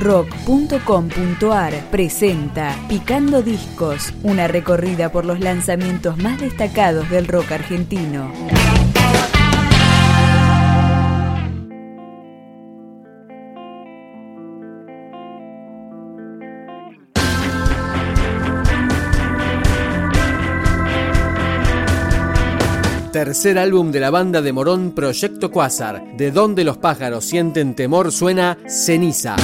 rock.com.ar presenta Picando Discos, una recorrida por los lanzamientos más destacados del rock argentino. Tercer álbum de la banda de Morón Proyecto Quasar, de donde los pájaros sienten temor suena Ceniza.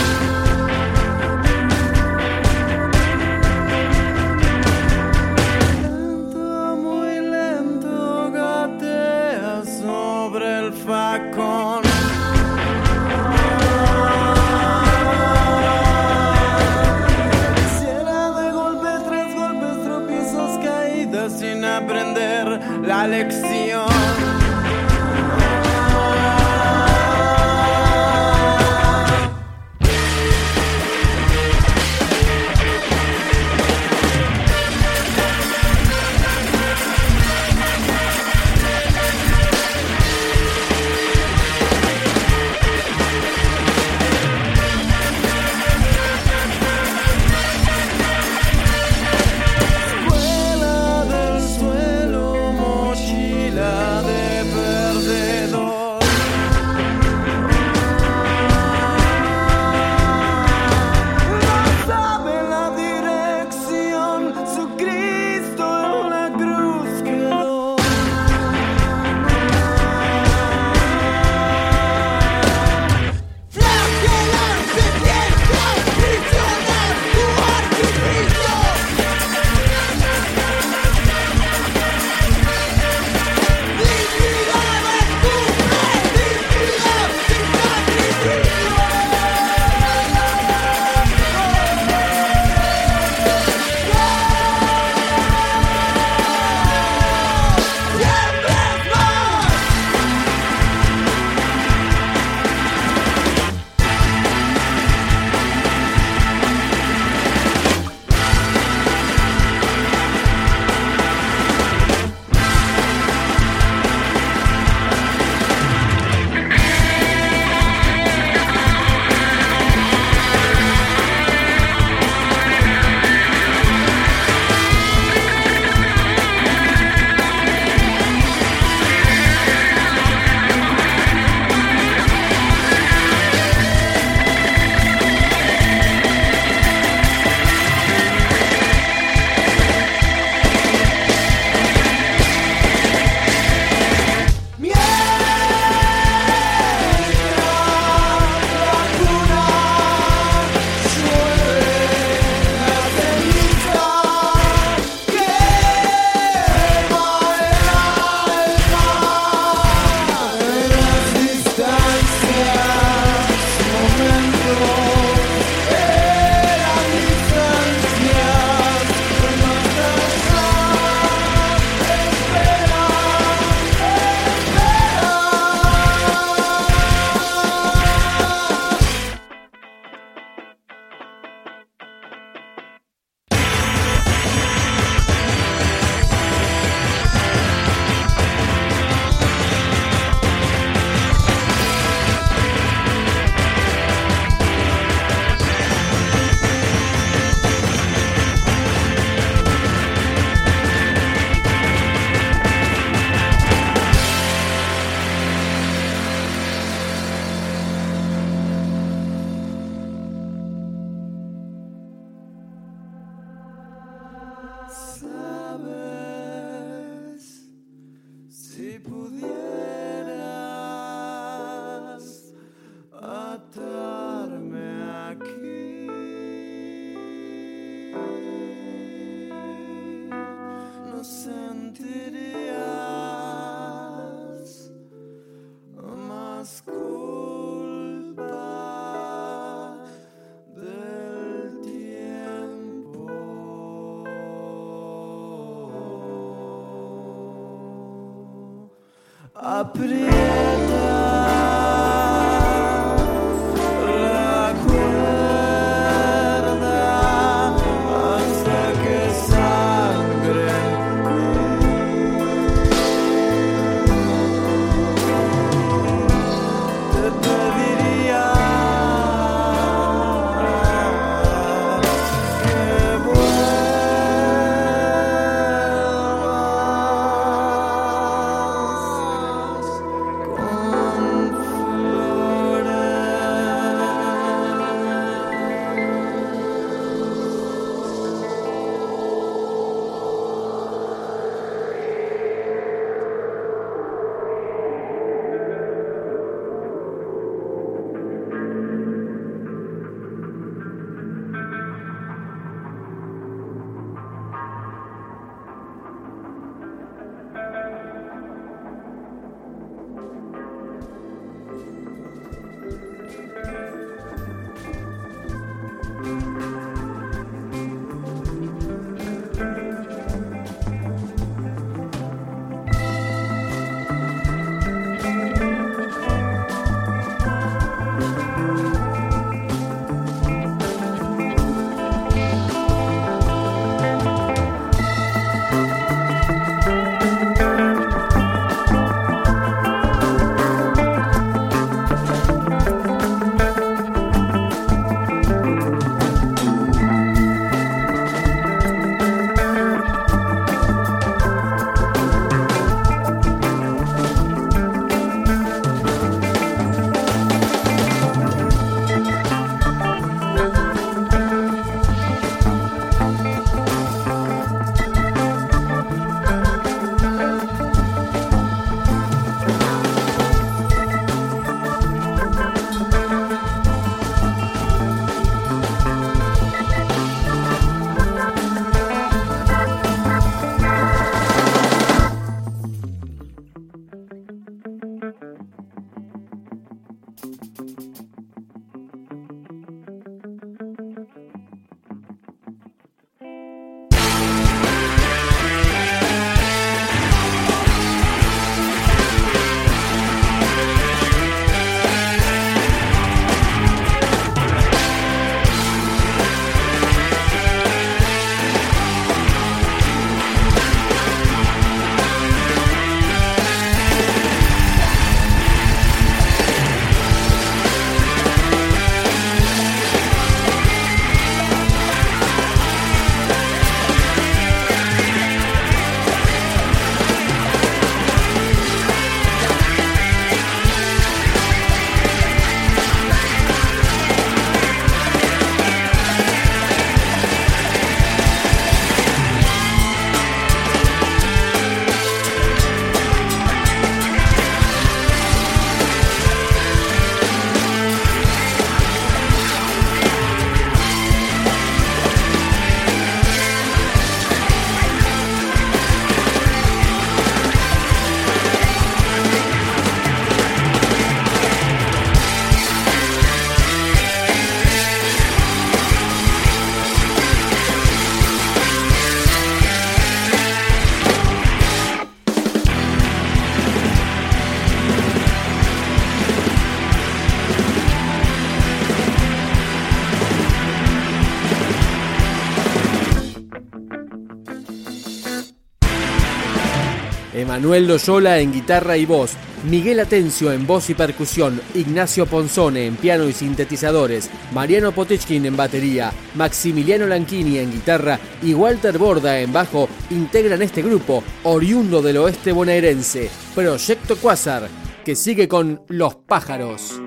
I put it Emanuel Loyola en guitarra y voz, Miguel Atencio en voz y percusión, Ignacio Ponzone en piano y sintetizadores, Mariano Potechkin en batería, Maximiliano Lanchini en guitarra y Walter Borda en bajo integran este grupo, oriundo del oeste bonaerense, Proyecto Quasar, que sigue con Los Pájaros.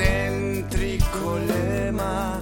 Egocéntrico lema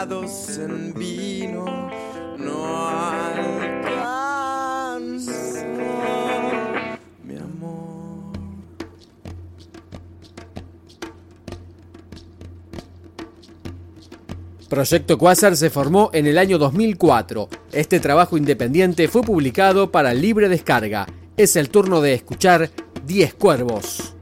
en vino no alcanzó mi amor. Proyecto Quasar se formó en el año 2004. Este trabajo independiente fue publicado para libre descarga. Es el turno de escuchar 10 cuervos.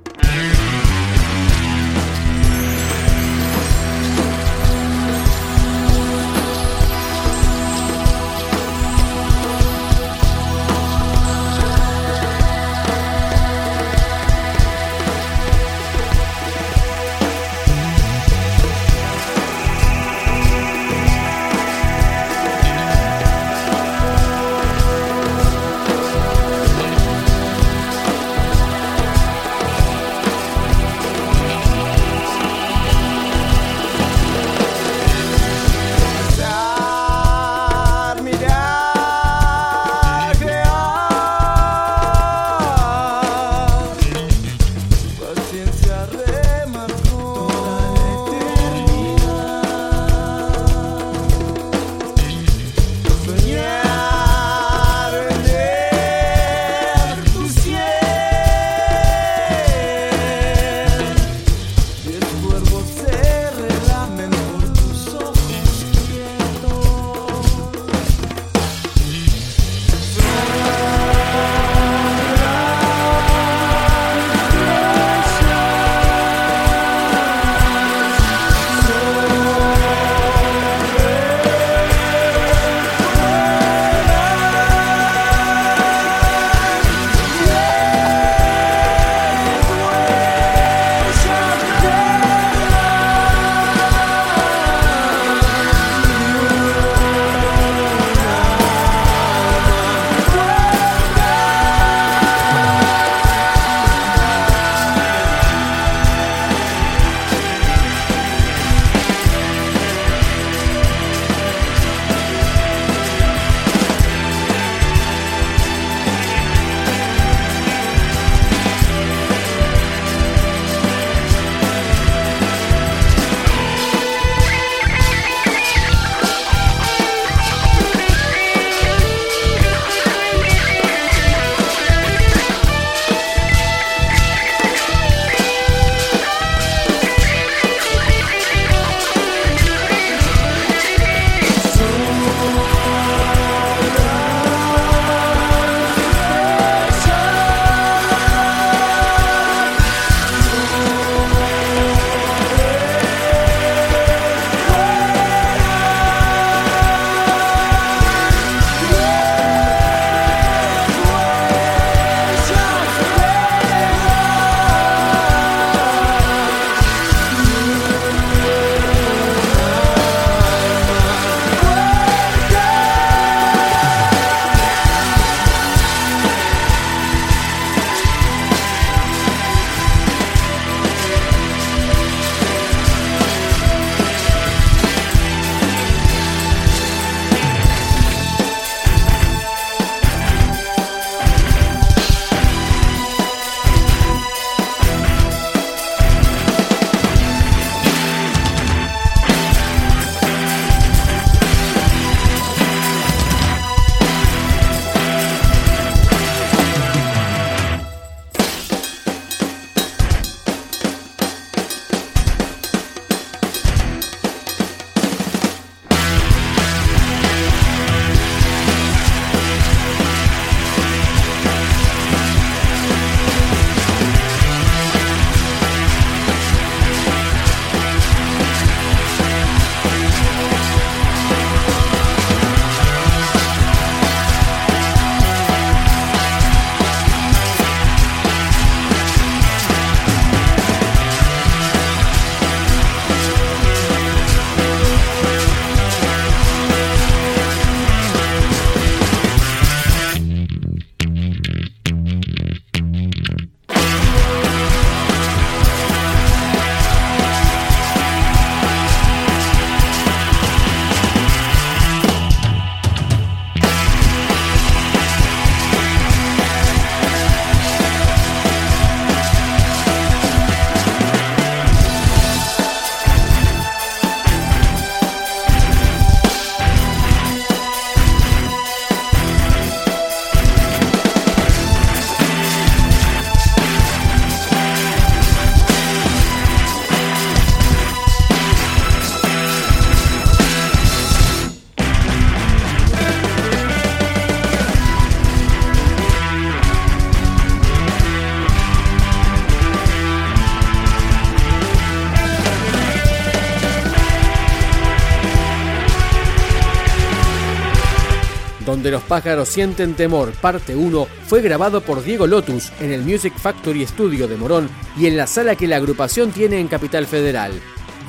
Donde los pájaros sienten temor, parte 1, fue grabado por Diego Lotus en el Music Factory Studio de Morón y en la sala que la agrupación tiene en Capital Federal.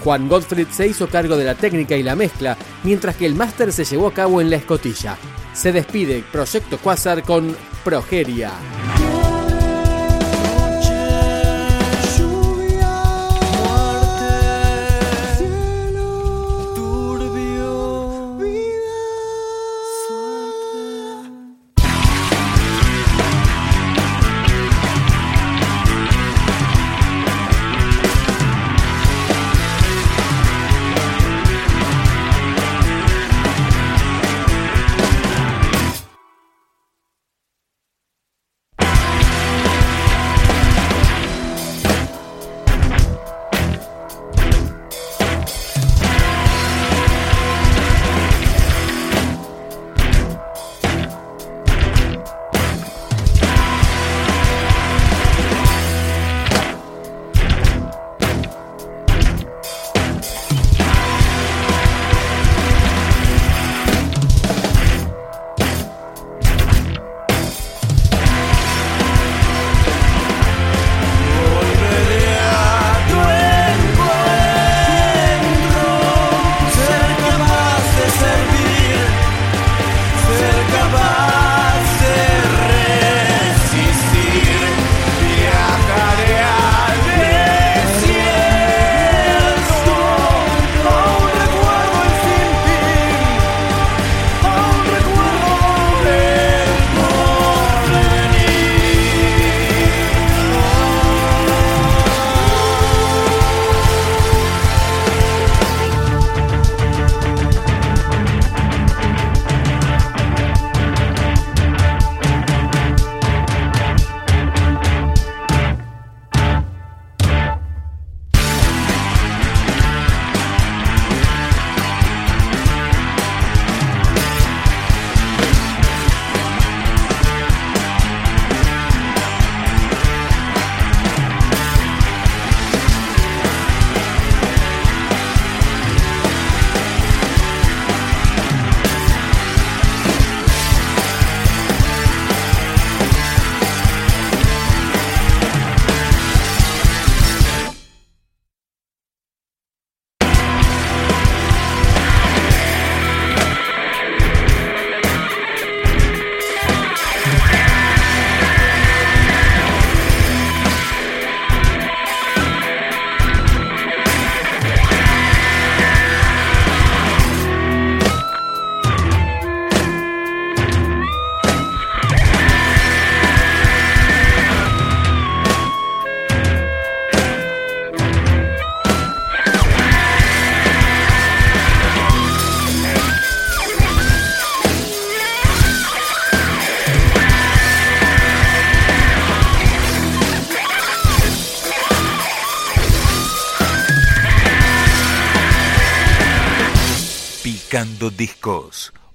Juan Gottfried se hizo cargo de la técnica y la mezcla, mientras que el máster se llevó a cabo en la escotilla. Se despide Proyecto Quasar con Progeria.